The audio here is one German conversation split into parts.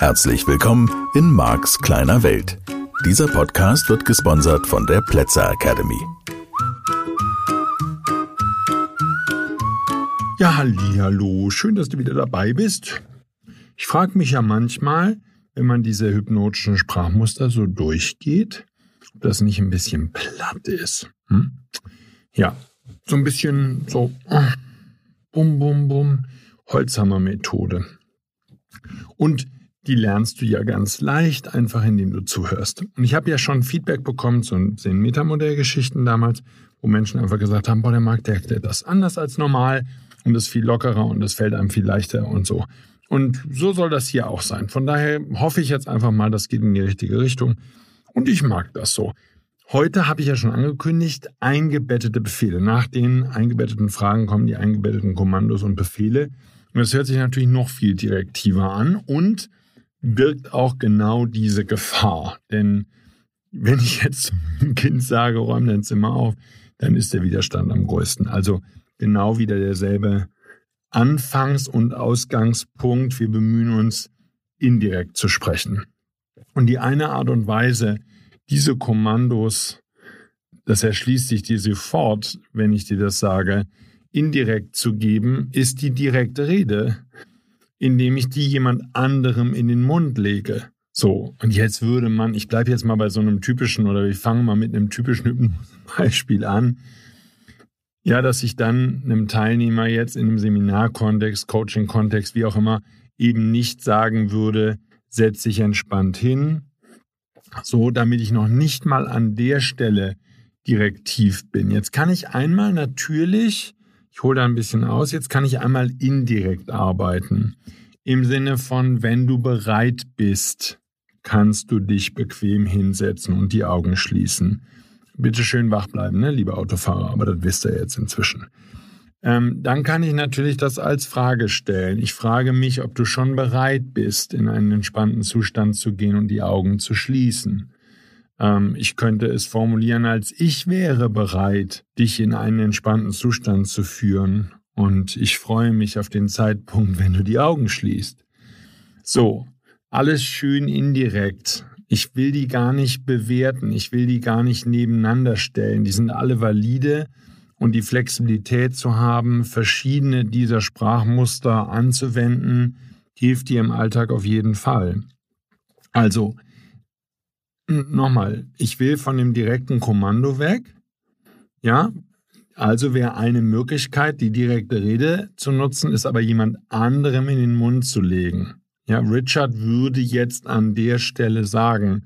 Herzlich willkommen in Marks kleiner Welt. Dieser Podcast wird gesponsert von der Plätzer Academy. Ja, hallo, schön, dass du wieder dabei bist. Ich frage mich ja manchmal, wenn man diese hypnotischen Sprachmuster so durchgeht, ob das nicht ein bisschen platt ist. Hm? Ja, so ein bisschen so bum, bum, bum, Holzhammer-Methode. Und die lernst du ja ganz leicht, einfach indem du zuhörst. Und ich habe ja schon Feedback bekommen zu den Metamodellgeschichten damals, wo Menschen einfach gesagt haben, boah, der Markt, der erklärt das anders als normal und ist viel lockerer und es fällt einem viel leichter und so. Und so soll das hier auch sein. Von daher hoffe ich jetzt einfach mal, das geht in die richtige Richtung. Und ich mag das so. Heute habe ich ja schon angekündigt, eingebettete Befehle. Nach den eingebetteten Fragen kommen die eingebetteten Kommandos und Befehle. Und das hört sich natürlich noch viel direktiver an und birgt auch genau diese Gefahr. Denn wenn ich jetzt zum Kind sage, räum dein Zimmer auf, dann ist der Widerstand am größten. Also genau wieder derselbe Anfangs- und Ausgangspunkt. Wir bemühen uns, indirekt zu sprechen. Und die eine Art und Weise, diese Kommandos, das erschließt sich dir sofort, wenn ich dir das sage, indirekt zu geben, ist die direkte Rede indem ich die jemand anderem in den Mund lege. So, und jetzt würde man, ich bleibe jetzt mal bei so einem typischen oder ich fange mal mit einem typischen Beispiel an. Ja, dass ich dann einem Teilnehmer jetzt in einem Seminarkontext, Coaching-Kontext, wie auch immer, eben nicht sagen würde, setz dich entspannt hin, so damit ich noch nicht mal an der Stelle direktiv bin. Jetzt kann ich einmal natürlich ich hole da ein bisschen aus. Jetzt kann ich einmal indirekt arbeiten. Im Sinne von, wenn du bereit bist, kannst du dich bequem hinsetzen und die Augen schließen. Bitte schön wach bleiben, ne, liebe Autofahrer, aber das wisst ihr jetzt inzwischen. Ähm, dann kann ich natürlich das als Frage stellen. Ich frage mich, ob du schon bereit bist, in einen entspannten Zustand zu gehen und die Augen zu schließen. Ähm, ich könnte es formulieren als ich wäre bereit, dich in einen entspannten Zustand zu führen und ich freue mich auf den Zeitpunkt, wenn du die Augen schließt. So, alles schön indirekt. Ich will die gar nicht bewerten, ich will die gar nicht nebeneinander stellen. Die sind alle valide und die Flexibilität zu haben, verschiedene dieser Sprachmuster anzuwenden, hilft dir im Alltag auf jeden Fall. Also, nochmal, ich will von dem direkten Kommando weg. Ja, also wäre eine Möglichkeit, die direkte Rede zu nutzen, ist aber jemand anderem in den Mund zu legen. Ja, Richard würde jetzt an der Stelle sagen,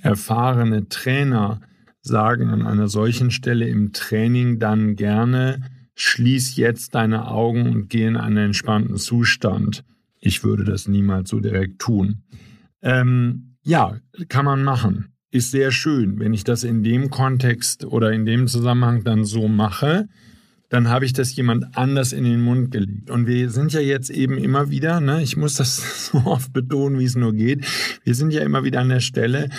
erfahrene Trainer sagen an einer solchen Stelle im Training dann gerne, schließ jetzt deine Augen und geh in einen entspannten Zustand. Ich würde das niemals so direkt tun. Ähm, ja, kann man machen. Ist sehr schön. Wenn ich das in dem Kontext oder in dem Zusammenhang dann so mache, dann habe ich das jemand anders in den Mund gelegt. Und wir sind ja jetzt eben immer wieder, ne, ich muss das so oft betonen, wie es nur geht, wir sind ja immer wieder an der Stelle,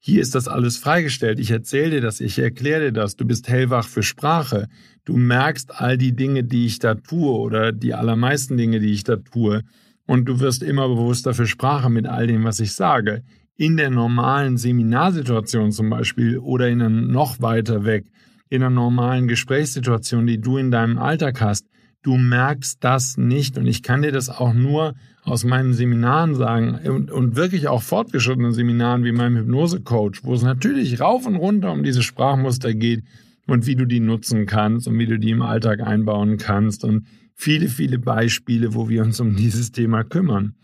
hier ist das alles freigestellt. Ich erzähle dir das, ich erkläre dir das. Du bist hellwach für Sprache. Du merkst all die Dinge, die ich da tue oder die allermeisten Dinge, die ich da tue. Und du wirst immer bewusster für Sprache mit all dem, was ich sage in der normalen Seminarsituation zum Beispiel oder in einem noch weiter weg, in einer normalen Gesprächssituation, die du in deinem Alltag hast, du merkst das nicht. Und ich kann dir das auch nur aus meinen Seminaren sagen und, und wirklich auch fortgeschrittenen Seminaren wie meinem Hypnose-Coach, wo es natürlich rauf und runter um diese Sprachmuster geht und wie du die nutzen kannst und wie du die im Alltag einbauen kannst und viele, viele Beispiele, wo wir uns um dieses Thema kümmern.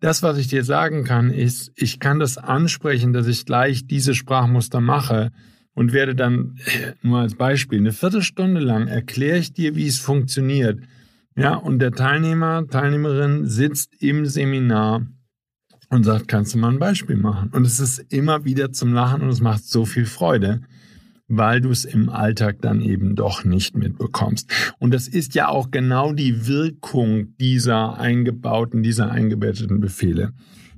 Das, was ich dir sagen kann, ist, ich kann das ansprechen, dass ich gleich diese Sprachmuster mache und werde dann, nur als Beispiel, eine Viertelstunde lang erkläre ich dir, wie es funktioniert. Ja, und der Teilnehmer, Teilnehmerin sitzt im Seminar und sagt, kannst du mal ein Beispiel machen? Und es ist immer wieder zum Lachen und es macht so viel Freude weil du es im Alltag dann eben doch nicht mitbekommst. Und das ist ja auch genau die Wirkung dieser eingebauten, dieser eingebetteten Befehle.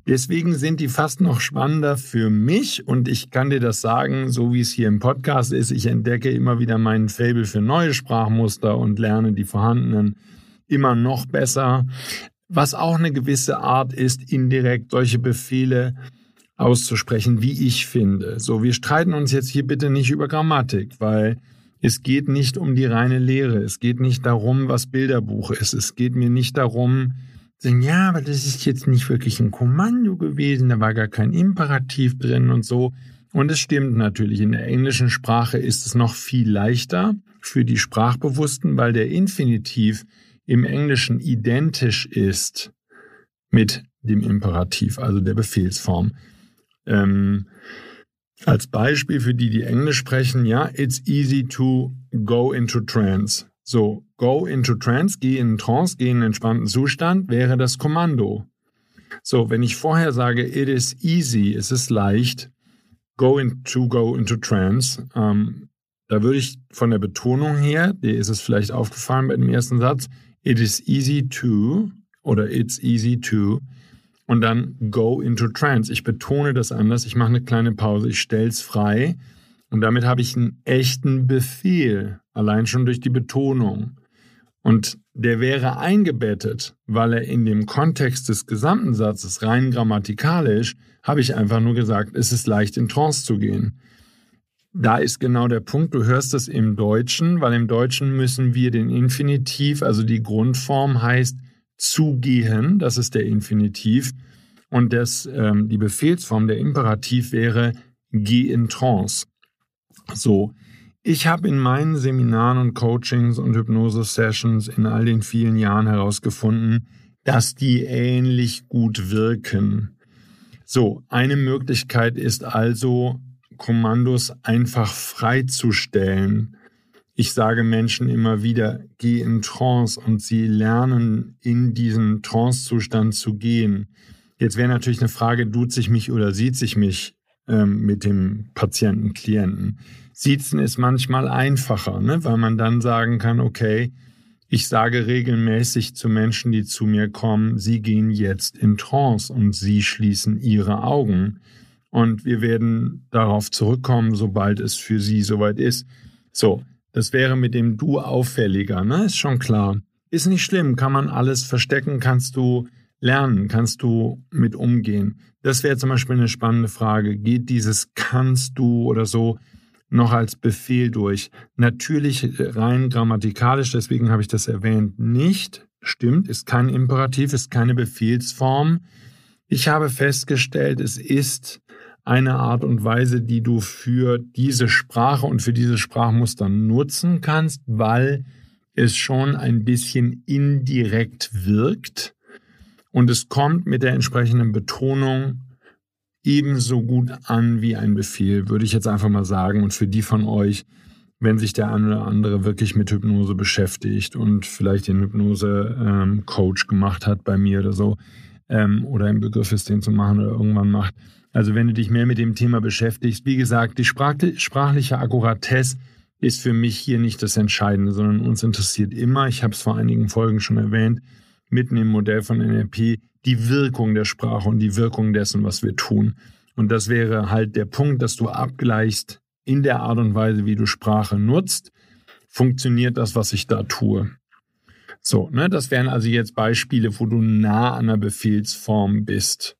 Deswegen sind die fast noch spannender für mich und ich kann dir das sagen, so wie es hier im Podcast ist. Ich entdecke immer wieder meinen Fable für neue Sprachmuster und lerne die vorhandenen immer noch besser. was auch eine gewisse Art ist, indirekt solche Befehle auszusprechen, wie ich finde. So, wir streiten uns jetzt hier bitte nicht über Grammatik, weil es geht nicht um die reine Lehre. Es geht nicht darum, was Bilderbuch ist. Es geht mir nicht darum, sagen, ja, aber das ist jetzt nicht wirklich ein Kommando gewesen, da war gar kein Imperativ drin und so. Und es stimmt natürlich, in der englischen Sprache ist es noch viel leichter für die Sprachbewussten, weil der Infinitiv im Englischen identisch ist mit dem Imperativ, also der Befehlsform. Ähm, als Beispiel für die, die Englisch sprechen, ja, it's easy to go into trance. So, go into trance, geh in Trance, geh in einen entspannten Zustand, wäre das Kommando. So, wenn ich vorher sage, it is easy, es ist leicht, go into go into trance, ähm, da würde ich von der Betonung her, dir ist es vielleicht aufgefallen bei dem ersten Satz, it is easy to oder it's easy to und dann go into trance. Ich betone das anders, ich mache eine kleine Pause, ich stelle es frei und damit habe ich einen echten Befehl, allein schon durch die Betonung. Und der wäre eingebettet, weil er in dem Kontext des gesamten Satzes rein grammatikalisch, habe ich einfach nur gesagt, es ist leicht in Trance zu gehen. Da ist genau der Punkt, du hörst das im Deutschen, weil im Deutschen müssen wir den Infinitiv, also die Grundform heißt zugehen, das ist der Infinitiv. Und das, ähm, die Befehlsform, der Imperativ wäre geh in Trance. So, ich habe in meinen Seminaren und Coachings und Hypnose-Sessions in all den vielen Jahren herausgefunden, dass die ähnlich gut wirken. So, eine Möglichkeit ist also, Kommandos einfach freizustellen. Ich sage Menschen immer wieder, geh in Trance und sie lernen in diesen Trance-Zustand zu gehen. Jetzt wäre natürlich eine Frage, tut sich mich oder sieht sich mich ähm, mit dem Patienten, Klienten. Siezen ist manchmal einfacher, ne? weil man dann sagen kann, okay, ich sage regelmäßig zu Menschen, die zu mir kommen, sie gehen jetzt in Trance und sie schließen ihre Augen. Und wir werden darauf zurückkommen, sobald es für sie soweit ist. So, das wäre mit dem Du auffälliger, ne? Ist schon klar. Ist nicht schlimm, kann man alles verstecken, kannst du lernen, kannst du mit umgehen. Das wäre zum Beispiel eine spannende Frage. Geht dieses kannst du oder so noch als Befehl durch? Natürlich rein grammatikalisch, deswegen habe ich das erwähnt, nicht. Stimmt, ist kein Imperativ, ist keine Befehlsform. Ich habe festgestellt, es ist eine Art und Weise, die du für diese Sprache und für diese Sprachmuster nutzen kannst, weil es schon ein bisschen indirekt wirkt und es kommt mit der entsprechenden Betonung ebenso gut an wie ein Befehl, würde ich jetzt einfach mal sagen. Und für die von euch, wenn sich der eine oder andere wirklich mit Hypnose beschäftigt und vielleicht den Hypnose-Coach ähm, gemacht hat bei mir oder so, ähm, oder im Begriff ist, den zu machen oder irgendwann macht. Also wenn du dich mehr mit dem Thema beschäftigst, wie gesagt, die sprachliche Akkuratesse ist für mich hier nicht das Entscheidende, sondern uns interessiert immer, ich habe es vor einigen Folgen schon erwähnt, mitten im Modell von NLP die Wirkung der Sprache und die Wirkung dessen, was wir tun. Und das wäre halt der Punkt, dass du abgleichst in der Art und Weise, wie du Sprache nutzt, funktioniert das, was ich da tue. So, ne, das wären also jetzt Beispiele, wo du nah an der Befehlsform bist.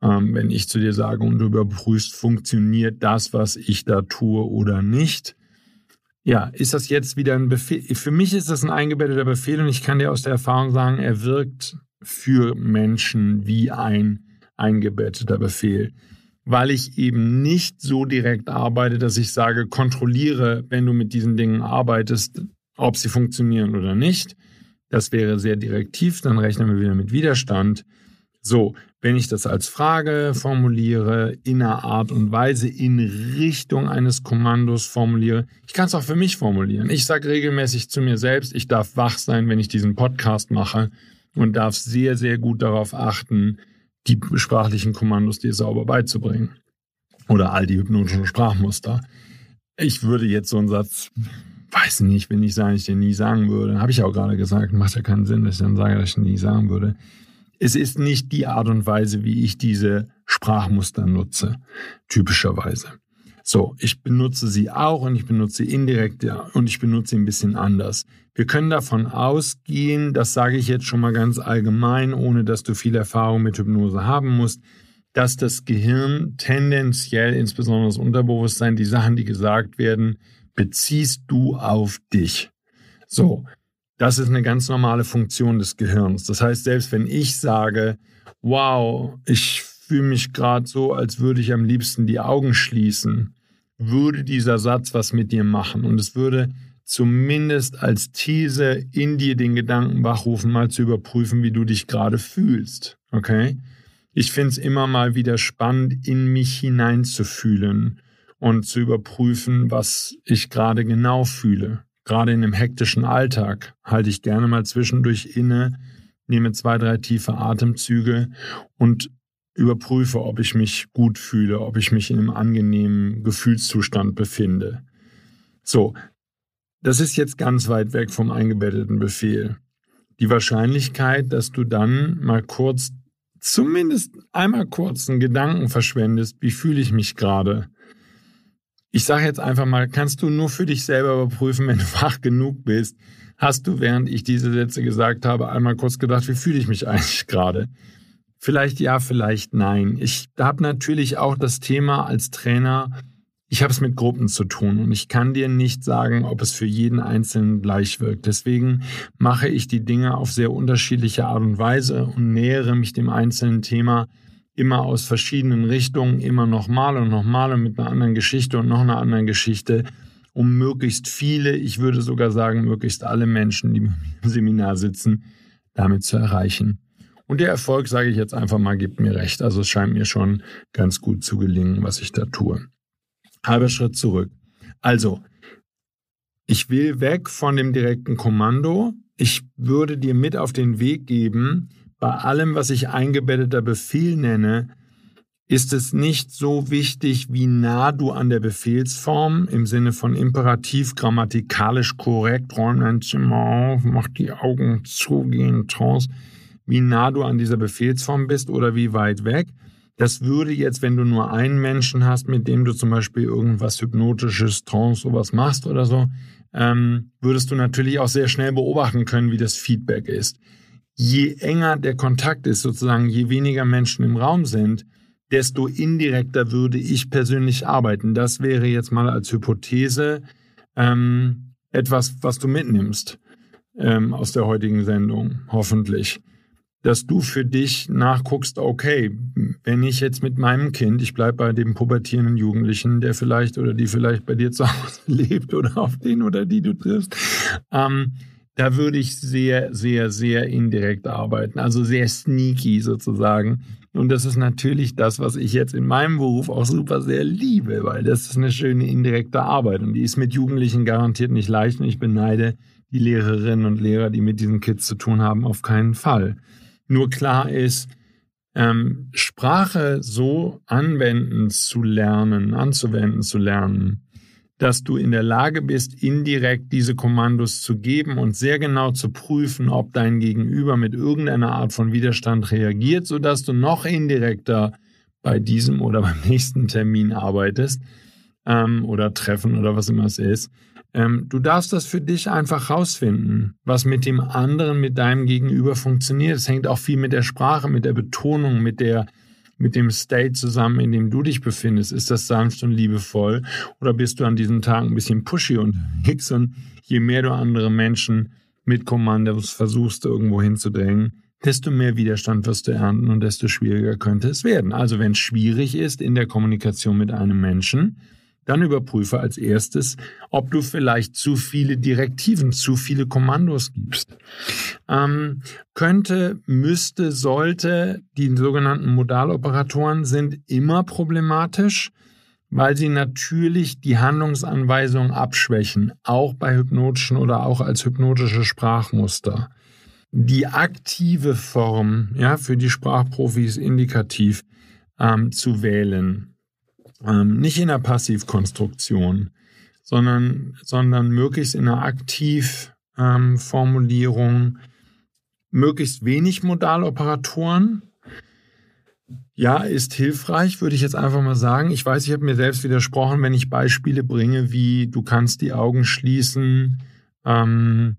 Ähm, wenn ich zu dir sage und du überprüfst, funktioniert das, was ich da tue oder nicht, ja, ist das jetzt wieder ein Befehl? Für mich ist das ein eingebetteter Befehl und ich kann dir aus der Erfahrung sagen, er wirkt für Menschen wie ein eingebetteter Befehl, weil ich eben nicht so direkt arbeite, dass ich sage, kontrolliere, wenn du mit diesen Dingen arbeitest, ob sie funktionieren oder nicht. Das wäre sehr direktiv, dann rechnen wir wieder mit Widerstand. So, wenn ich das als Frage formuliere, in einer Art und Weise in Richtung eines Kommandos formuliere, ich kann es auch für mich formulieren. Ich sage regelmäßig zu mir selbst, ich darf wach sein, wenn ich diesen Podcast mache und darf sehr, sehr gut darauf achten, die sprachlichen Kommandos dir sauber beizubringen. Oder all die hypnotischen Sprachmuster. Ich würde jetzt so einen Satz, weiß nicht, wenn ich sagen, ich den nie sagen würde, habe ich auch gerade gesagt, macht ja keinen Sinn, dass ich dann sage, dass ich nie sagen würde es ist nicht die Art und Weise, wie ich diese Sprachmuster nutze, typischerweise. So, ich benutze sie auch und ich benutze indirekt und ich benutze sie ein bisschen anders. Wir können davon ausgehen, das sage ich jetzt schon mal ganz allgemein, ohne dass du viel Erfahrung mit Hypnose haben musst, dass das Gehirn tendenziell, insbesondere das Unterbewusstsein, die Sachen, die gesagt werden, beziehst du auf dich. So, das ist eine ganz normale Funktion des Gehirns. Das heißt, selbst wenn ich sage, wow, ich fühle mich gerade so, als würde ich am liebsten die Augen schließen, würde dieser Satz was mit dir machen. Und es würde zumindest als These in dir den Gedanken wachrufen, mal zu überprüfen, wie du dich gerade fühlst. Okay? Ich finde es immer mal wieder spannend, in mich hineinzufühlen und zu überprüfen, was ich gerade genau fühle. Gerade in einem hektischen Alltag halte ich gerne mal zwischendurch inne, nehme zwei, drei tiefe Atemzüge und überprüfe, ob ich mich gut fühle, ob ich mich in einem angenehmen Gefühlszustand befinde. So, das ist jetzt ganz weit weg vom eingebetteten Befehl. Die Wahrscheinlichkeit, dass du dann mal kurz, zumindest einmal kurz einen Gedanken verschwendest, wie fühle ich mich gerade? Ich sage jetzt einfach mal, kannst du nur für dich selber überprüfen, wenn du wach genug bist, hast du, während ich diese Sätze gesagt habe, einmal kurz gedacht, wie fühle ich mich eigentlich gerade? Vielleicht ja, vielleicht nein. Ich habe natürlich auch das Thema als Trainer, ich habe es mit Gruppen zu tun und ich kann dir nicht sagen, ob es für jeden Einzelnen gleich wirkt. Deswegen mache ich die Dinge auf sehr unterschiedliche Art und Weise und nähere mich dem einzelnen Thema immer aus verschiedenen Richtungen, immer nochmal und nochmal und mit einer anderen Geschichte und noch einer anderen Geschichte, um möglichst viele, ich würde sogar sagen, möglichst alle Menschen, die im Seminar sitzen, damit zu erreichen. Und der Erfolg, sage ich jetzt einfach mal, gibt mir recht. Also es scheint mir schon ganz gut zu gelingen, was ich da tue. Halber Schritt zurück. Also, ich will weg von dem direkten Kommando. Ich würde dir mit auf den Weg geben, bei allem, was ich eingebetteter Befehl nenne, ist es nicht so wichtig, wie nah du an der Befehlsform im Sinne von imperativ grammatikalisch korrekt, räum dein Zimmer auf, mach die Augen zu, geh in Trance wie nah du an dieser Befehlsform bist oder wie weit weg. Das würde jetzt, wenn du nur einen Menschen hast, mit dem du zum Beispiel irgendwas Hypnotisches, Trance, sowas machst oder so, ähm, würdest du natürlich auch sehr schnell beobachten können, wie das Feedback ist. Je enger der Kontakt ist, sozusagen, je weniger Menschen im Raum sind, desto indirekter würde ich persönlich arbeiten. Das wäre jetzt mal als Hypothese ähm, etwas, was du mitnimmst ähm, aus der heutigen Sendung, hoffentlich dass du für dich nachguckst, okay, wenn ich jetzt mit meinem Kind, ich bleibe bei dem pubertierenden Jugendlichen, der vielleicht oder die vielleicht bei dir zu Hause lebt oder auf den oder die du triffst, ähm, da würde ich sehr, sehr, sehr indirekt arbeiten, also sehr sneaky sozusagen. Und das ist natürlich das, was ich jetzt in meinem Beruf auch super sehr liebe, weil das ist eine schöne indirekte Arbeit und die ist mit Jugendlichen garantiert nicht leicht und ich beneide die Lehrerinnen und Lehrer, die mit diesen Kids zu tun haben, auf keinen Fall. Nur klar ist, ähm, Sprache so anwenden zu lernen, anzuwenden zu lernen, dass du in der Lage bist, indirekt diese Kommandos zu geben und sehr genau zu prüfen, ob dein Gegenüber mit irgendeiner Art von Widerstand reagiert, sodass du noch indirekter bei diesem oder beim nächsten Termin arbeitest ähm, oder Treffen oder was immer es ist. Ähm, du darfst das für dich einfach rausfinden, was mit dem anderen, mit deinem Gegenüber funktioniert. Es hängt auch viel mit der Sprache, mit der Betonung, mit der mit dem State zusammen, in dem du dich befindest. Ist das sanft und liebevoll oder bist du an diesem Tag ein bisschen pushy unterwegs? Und je mehr du andere Menschen mit Kommandos versuchst, irgendwo hinzudrängen, desto mehr Widerstand wirst du ernten und desto schwieriger könnte es werden. Also wenn es schwierig ist in der Kommunikation mit einem Menschen, dann überprüfe als erstes, ob du vielleicht zu viele Direktiven, zu viele Kommandos gibst. Ähm, könnte, müsste, sollte, die sogenannten Modaloperatoren sind immer problematisch, weil sie natürlich die Handlungsanweisung abschwächen, auch bei hypnotischen oder auch als hypnotische Sprachmuster. Die aktive Form, ja, für die Sprachprofis indikativ ähm, zu wählen ähm, nicht in der Passivkonstruktion, sondern, sondern möglichst in einer Aktivformulierung, ähm, möglichst wenig Modaloperatoren. Ja, ist hilfreich, würde ich jetzt einfach mal sagen. Ich weiß, ich habe mir selbst widersprochen, wenn ich Beispiele bringe, wie du kannst die Augen schließen, ähm,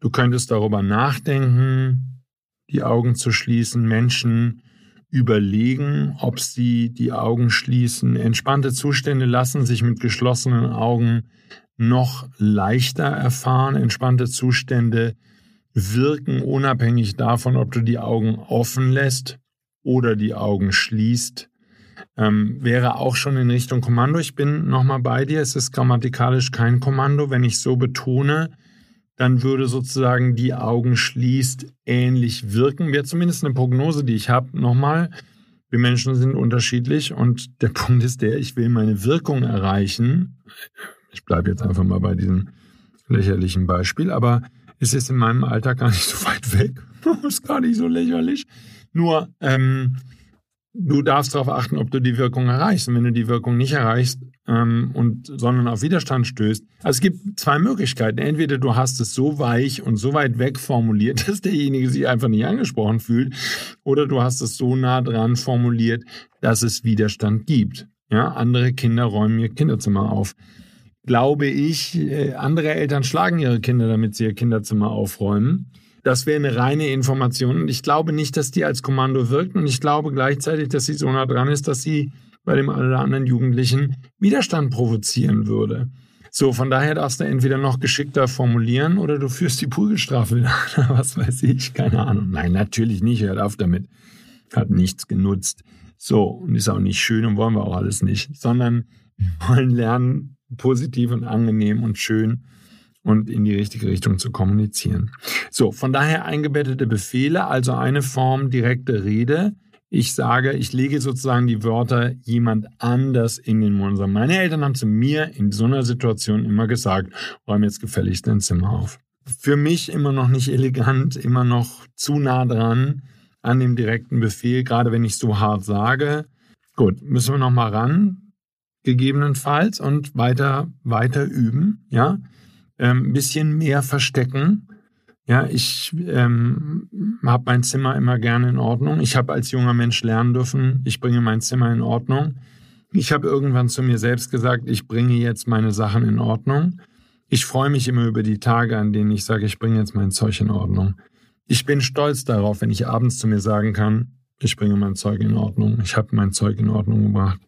du könntest darüber nachdenken, die Augen zu schließen, Menschen überlegen, ob sie die Augen schließen. Entspannte Zustände lassen sich mit geschlossenen Augen noch leichter erfahren. Entspannte Zustände wirken unabhängig davon, ob du die Augen offen lässt oder die Augen schließt. Ähm, wäre auch schon in Richtung Kommando. Ich bin nochmal bei dir. Es ist grammatikalisch kein Kommando. Wenn ich so betone, dann würde sozusagen die Augen schließt ähnlich wirken. Wäre zumindest eine Prognose, die ich habe. Nochmal, wir Menschen sind unterschiedlich und der Punkt ist der, ich will meine Wirkung erreichen. Ich bleibe jetzt einfach mal bei diesem lächerlichen Beispiel, aber es ist in meinem Alltag gar nicht so weit weg. ist gar nicht so lächerlich. Nur, ähm, du darfst darauf achten, ob du die Wirkung erreichst. Und wenn du die Wirkung nicht erreichst, ähm, und, sondern auf Widerstand stößt. Also es gibt zwei Möglichkeiten. Entweder du hast es so weich und so weit weg formuliert, dass derjenige sich einfach nicht angesprochen fühlt, oder du hast es so nah dran formuliert, dass es Widerstand gibt. Ja, andere Kinder räumen ihr Kinderzimmer auf. Glaube ich, äh, andere Eltern schlagen ihre Kinder, damit sie ihr Kinderzimmer aufräumen. Das wäre eine reine Information. Und ich glaube nicht, dass die als Kommando wirkt. Und ich glaube gleichzeitig, dass sie so nah dran ist, dass sie bei dem oder anderen Jugendlichen Widerstand provozieren würde. So, von daher darfst du entweder noch geschickter formulieren oder du führst die Prügelstrafe wieder. Was weiß ich, keine Ahnung. Nein, natürlich nicht, hört auf damit. Hat nichts genutzt. So, und ist auch nicht schön und wollen wir auch alles nicht, sondern wir wollen lernen, positiv und angenehm und schön und in die richtige Richtung zu kommunizieren. So, von daher eingebettete Befehle, also eine Form direkte Rede, ich sage, ich lege sozusagen die Wörter jemand anders in den Mund. Meine Eltern haben zu mir in so einer Situation immer gesagt, räum jetzt gefälligst dein Zimmer auf. Für mich immer noch nicht elegant, immer noch zu nah dran an dem direkten Befehl, gerade wenn ich so hart sage. Gut, müssen wir noch mal ran, gegebenenfalls und weiter, weiter üben, ja. Ein ähm, bisschen mehr verstecken, ja, ich ähm, habe mein Zimmer immer gerne in Ordnung. Ich habe als junger Mensch lernen dürfen, ich bringe mein Zimmer in Ordnung. Ich habe irgendwann zu mir selbst gesagt, ich bringe jetzt meine Sachen in Ordnung. Ich freue mich immer über die Tage, an denen ich sage, ich bringe jetzt mein Zeug in Ordnung. Ich bin stolz darauf, wenn ich abends zu mir sagen kann, ich bringe mein Zeug in Ordnung. Ich habe mein Zeug in Ordnung gebracht.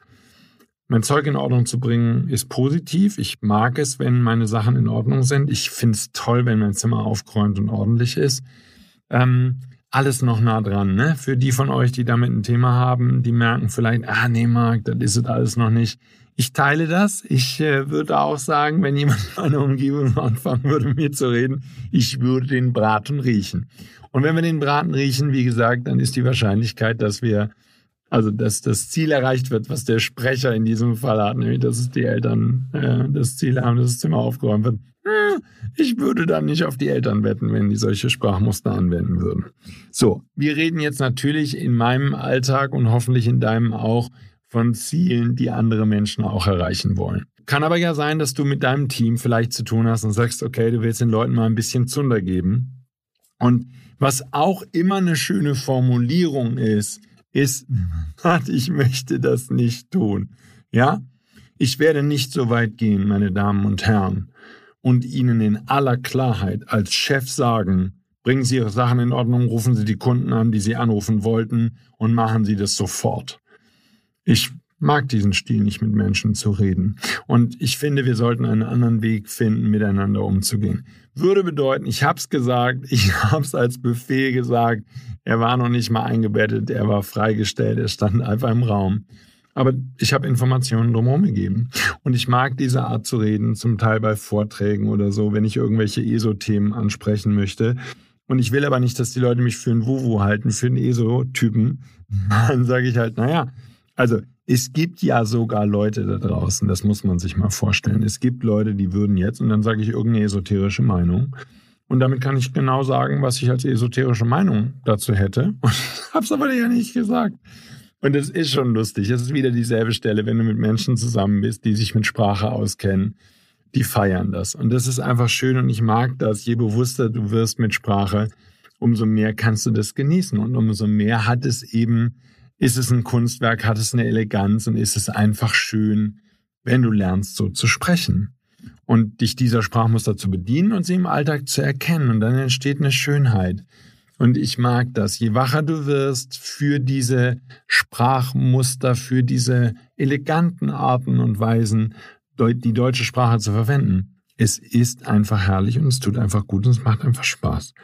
Mein Zeug in Ordnung zu bringen ist positiv. Ich mag es, wenn meine Sachen in Ordnung sind. Ich finde es toll, wenn mein Zimmer aufgeräumt und ordentlich ist. Ähm, alles noch nah dran. Ne? Für die von euch, die damit ein Thema haben, die merken vielleicht, ah nee, Marc, das ist es alles noch nicht. Ich teile das. Ich äh, würde auch sagen, wenn jemand in meiner Umgebung anfangen würde, mit mir zu reden, ich würde den Braten riechen. Und wenn wir den Braten riechen, wie gesagt, dann ist die Wahrscheinlichkeit, dass wir also dass das Ziel erreicht wird, was der Sprecher in diesem Fall hat, nämlich dass es die Eltern äh, das Ziel haben, dass das Zimmer aufgeräumt wird. Hm, ich würde dann nicht auf die Eltern wetten, wenn die solche Sprachmuster anwenden würden. So, wir reden jetzt natürlich in meinem Alltag und hoffentlich in deinem auch von Zielen, die andere Menschen auch erreichen wollen. Kann aber ja sein, dass du mit deinem Team vielleicht zu tun hast und sagst, okay, du willst den Leuten mal ein bisschen Zunder geben. Und was auch immer eine schöne Formulierung ist, ist, ich möchte das nicht tun. Ja? Ich werde nicht so weit gehen, meine Damen und Herren, und Ihnen in aller Klarheit als Chef sagen, bringen Sie Ihre Sachen in Ordnung, rufen Sie die Kunden an, die Sie anrufen wollten, und machen Sie das sofort. Ich mag diesen Stil nicht, mit Menschen zu reden. Und ich finde, wir sollten einen anderen Weg finden, miteinander umzugehen. Würde bedeuten, ich habe es gesagt, ich habe es als Befehl gesagt, er war noch nicht mal eingebettet, er war freigestellt, er stand einfach im Raum. Aber ich habe Informationen drumherum gegeben. Und ich mag diese Art zu reden, zum Teil bei Vorträgen oder so, wenn ich irgendwelche ESO-Themen ansprechen möchte. Und ich will aber nicht, dass die Leute mich für einen Wuwu halten, für einen ESO-Typen. Dann sage ich halt, naja, also es gibt ja sogar Leute da draußen, das muss man sich mal vorstellen. Es gibt Leute, die würden jetzt, und dann sage ich irgendeine esoterische Meinung. Und damit kann ich genau sagen, was ich als esoterische Meinung dazu hätte. Und hab's aber ja nicht gesagt. Und es ist schon lustig. Es ist wieder dieselbe Stelle, wenn du mit Menschen zusammen bist, die sich mit Sprache auskennen. Die feiern das. Und das ist einfach schön und ich mag das. Je bewusster du wirst mit Sprache, umso mehr kannst du das genießen und umso mehr hat es eben ist es ein Kunstwerk, hat es eine Eleganz und ist es einfach schön, wenn du lernst, so zu sprechen und dich dieser Sprachmuster zu bedienen und sie im Alltag zu erkennen. Und dann entsteht eine Schönheit. Und ich mag das. Je wacher du wirst für diese Sprachmuster, für diese eleganten Arten und Weisen, die deutsche Sprache zu verwenden. Es ist einfach herrlich und es tut einfach gut und es macht einfach Spaß.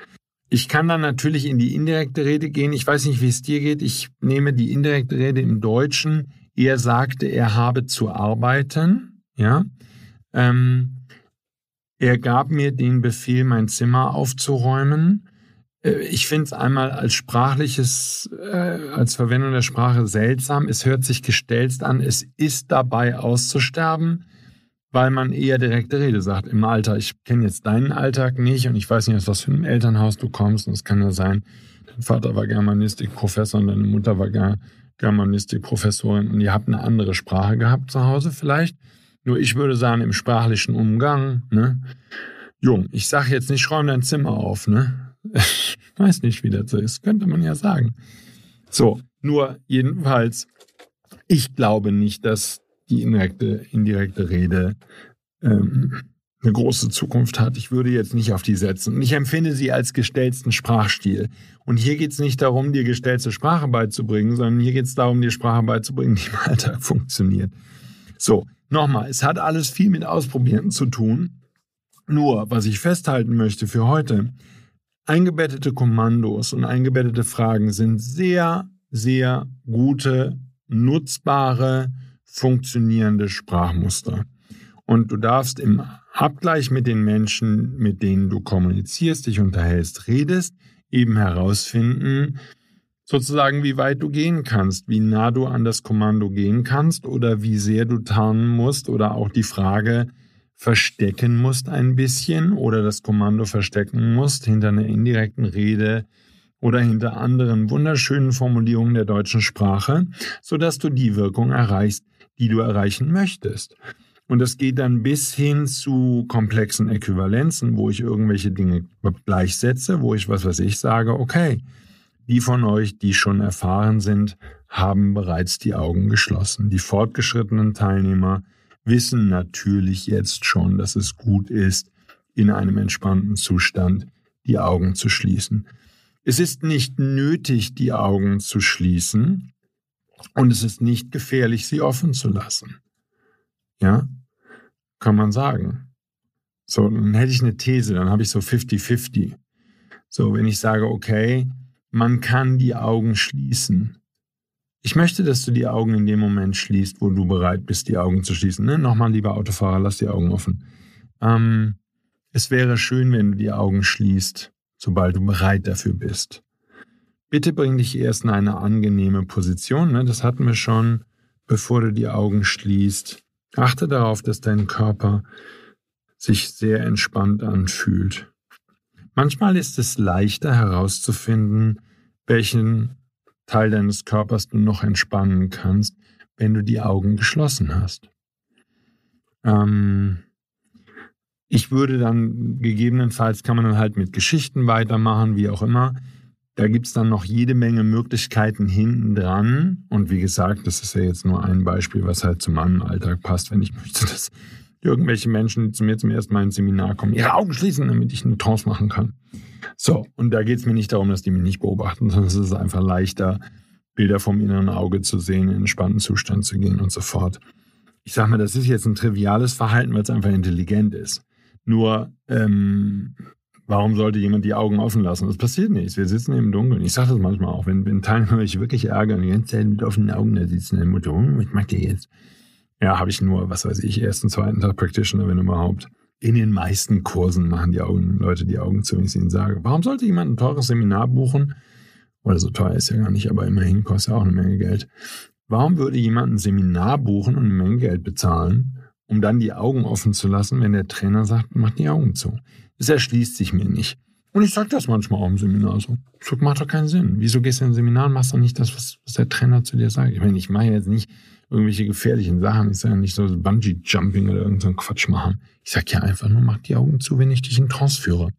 Ich kann dann natürlich in die indirekte Rede gehen. Ich weiß nicht, wie es dir geht. Ich nehme die indirekte Rede im Deutschen. Er sagte, er habe zu arbeiten. Ja. Ähm, er gab mir den Befehl, mein Zimmer aufzuräumen. Äh, ich finde es einmal als sprachliches, äh, als Verwendung der Sprache seltsam. Es hört sich gestelzt an. Es ist dabei auszusterben, weil man eher direkte Rede sagt im Alter. Ich kenne jetzt deinen Alltag nicht und ich weiß nicht, aus was für einem Elternhaus du kommst. Und es kann ja sein, dein Vater war Germanistikprofessor und deine Mutter war Germanistikprofessorin und ihr habt eine andere Sprache gehabt zu Hause vielleicht. Nur ich würde sagen, im sprachlichen Umgang, ne? Jung, ich sage jetzt nicht, räum dein Zimmer auf, ne? Ich weiß nicht, wie das so ist, könnte man ja sagen. So, nur jedenfalls, ich glaube nicht, dass die indirekte, indirekte Rede ähm, eine große Zukunft hat. Ich würde jetzt nicht auf die setzen. Und ich empfinde sie als gestellten Sprachstil. Und hier geht es nicht darum, dir gestellte Sprache beizubringen, sondern hier geht es darum, dir Sprache beizubringen, die im Alltag funktioniert. So, nochmal, es hat alles viel mit Ausprobieren zu tun. Nur, was ich festhalten möchte für heute, eingebettete Kommandos und eingebettete Fragen sind sehr, sehr gute, nutzbare, funktionierende Sprachmuster. Und du darfst im Abgleich mit den Menschen, mit denen du kommunizierst, dich unterhältst, redest, eben herausfinden, sozusagen, wie weit du gehen kannst, wie nah du an das Kommando gehen kannst oder wie sehr du tarnen musst oder auch die Frage verstecken musst ein bisschen oder das Kommando verstecken musst hinter einer indirekten Rede oder hinter anderen wunderschönen Formulierungen der deutschen Sprache, sodass du die Wirkung erreichst, die du erreichen möchtest. Und das geht dann bis hin zu komplexen Äquivalenzen, wo ich irgendwelche Dinge gleichsetze, wo ich was weiß ich sage, okay, die von euch, die schon erfahren sind, haben bereits die Augen geschlossen. Die fortgeschrittenen Teilnehmer wissen natürlich jetzt schon, dass es gut ist, in einem entspannten Zustand die Augen zu schließen. Es ist nicht nötig, die Augen zu schließen und es ist nicht gefährlich, sie offen zu lassen. Ja, kann man sagen. So, dann hätte ich eine These, dann habe ich so 50-50. So, wenn ich sage, okay, man kann die Augen schließen. Ich möchte, dass du die Augen in dem Moment schließt, wo du bereit bist, die Augen zu schließen. Ne? Nochmal, lieber Autofahrer, lass die Augen offen. Ähm, es wäre schön, wenn du die Augen schließt, sobald du bereit dafür bist. Bitte bring dich erst in eine angenehme Position. Ne? Das hatten wir schon, bevor du die Augen schließt. Achte darauf, dass dein Körper sich sehr entspannt anfühlt. Manchmal ist es leichter herauszufinden, welchen Teil deines Körpers du noch entspannen kannst, wenn du die Augen geschlossen hast. Ähm, ich würde dann gegebenenfalls kann man dann halt mit Geschichten weitermachen, wie auch immer. Da gibt es dann noch jede Menge Möglichkeiten hinten dran. Und wie gesagt, das ist ja jetzt nur ein Beispiel, was halt zu meinem Alltag passt, wenn ich möchte, dass irgendwelche Menschen, die zu mir zum ersten Mal ins Seminar kommen, ihre Augen schließen, damit ich eine Trance machen kann. So, und da geht es mir nicht darum, dass die mich nicht beobachten, sondern es ist einfach leichter, Bilder vom inneren Auge zu sehen, in einen entspannten Zustand zu gehen und so fort. Ich sage mal, das ist jetzt ein triviales Verhalten, weil es einfach intelligent ist. Nur, ähm, warum sollte jemand die Augen offen lassen? Das passiert nicht. Wir sitzen im Dunkeln. Ich sage das manchmal auch, wenn, wenn Teilnehmer mich wirklich ärgern, die ganze Zeit mit offenen Augen da sitzen, dann Mutter, hm, was macht ihr jetzt? Ja, habe ich nur, was weiß ich, ersten, zweiten Tag Practitioner, wenn überhaupt. In den meisten Kursen machen die Augen, Leute die Augen zu, wenn ich ihnen sage. Warum sollte jemand ein teures Seminar buchen? Oder so teuer ist ja gar nicht, aber immerhin kostet ja auch eine Menge Geld. Warum würde jemand ein Seminar buchen und eine Menge Geld bezahlen, um dann die Augen offen zu lassen, wenn der Trainer sagt, mach die Augen zu? Das erschließt sich mir nicht. Und ich sage das manchmal auch im Seminar so. Das macht doch keinen Sinn. Wieso gehst du in ein Seminar und machst doch nicht das, was, was der Trainer zu dir sagt? Ich meine, ich mache jetzt nicht irgendwelche gefährlichen Sachen. Ich sage nicht so Bungee-Jumping oder irgendeinen Quatsch machen. Ich sage ja einfach nur, mach die Augen zu, wenn ich dich in Trance führe.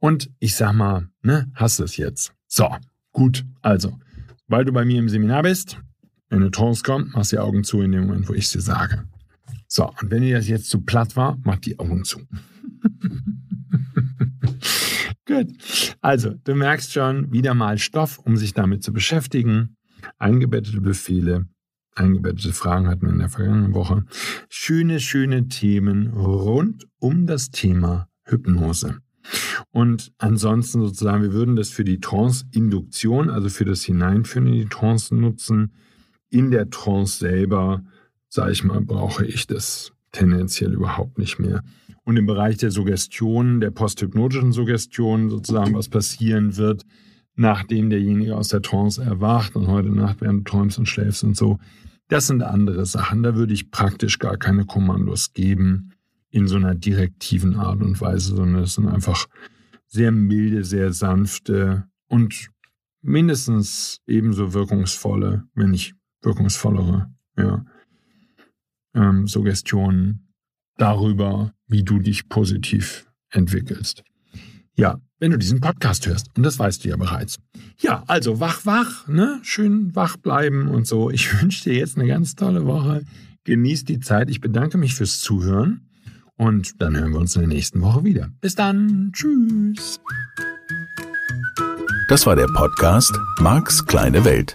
Und ich sag mal, ne, hast es jetzt. So, gut. Also, weil du bei mir im Seminar bist, wenn eine Trance kommt, machst die Augen zu in dem Moment, wo ich sie sage. So, und wenn dir das jetzt zu platt war, mach die Augen zu. Gut. Also, du merkst schon, wieder mal Stoff, um sich damit zu beschäftigen. Eingebettete Befehle, eingebettete Fragen hatten wir in der vergangenen Woche. Schöne, schöne Themen rund um das Thema Hypnose. Und ansonsten sozusagen, wir würden das für die Trance-Induktion, also für das Hineinführen in die Trance nutzen. In der Trance selber, sage ich mal, brauche ich das tendenziell überhaupt nicht mehr. Und im Bereich der Suggestion, der posthypnotischen Suggestion, sozusagen, was passieren wird, nachdem derjenige aus der Trance erwacht und heute Nacht, während du träumst und schläfst und so, das sind andere Sachen. Da würde ich praktisch gar keine Kommandos geben in so einer direktiven Art und Weise, sondern es sind einfach sehr milde, sehr sanfte und mindestens ebenso wirkungsvolle, wenn nicht wirkungsvollere, ja, ähm, Suggestionen darüber, wie du dich positiv entwickelst. Ja, wenn du diesen Podcast hörst. Und das weißt du ja bereits. Ja, also wach, wach, ne? Schön wach bleiben und so. Ich wünsche dir jetzt eine ganz tolle Woche. Genieß die Zeit. Ich bedanke mich fürs Zuhören. Und dann hören wir uns in der nächsten Woche wieder. Bis dann. Tschüss. Das war der Podcast Marks kleine Welt.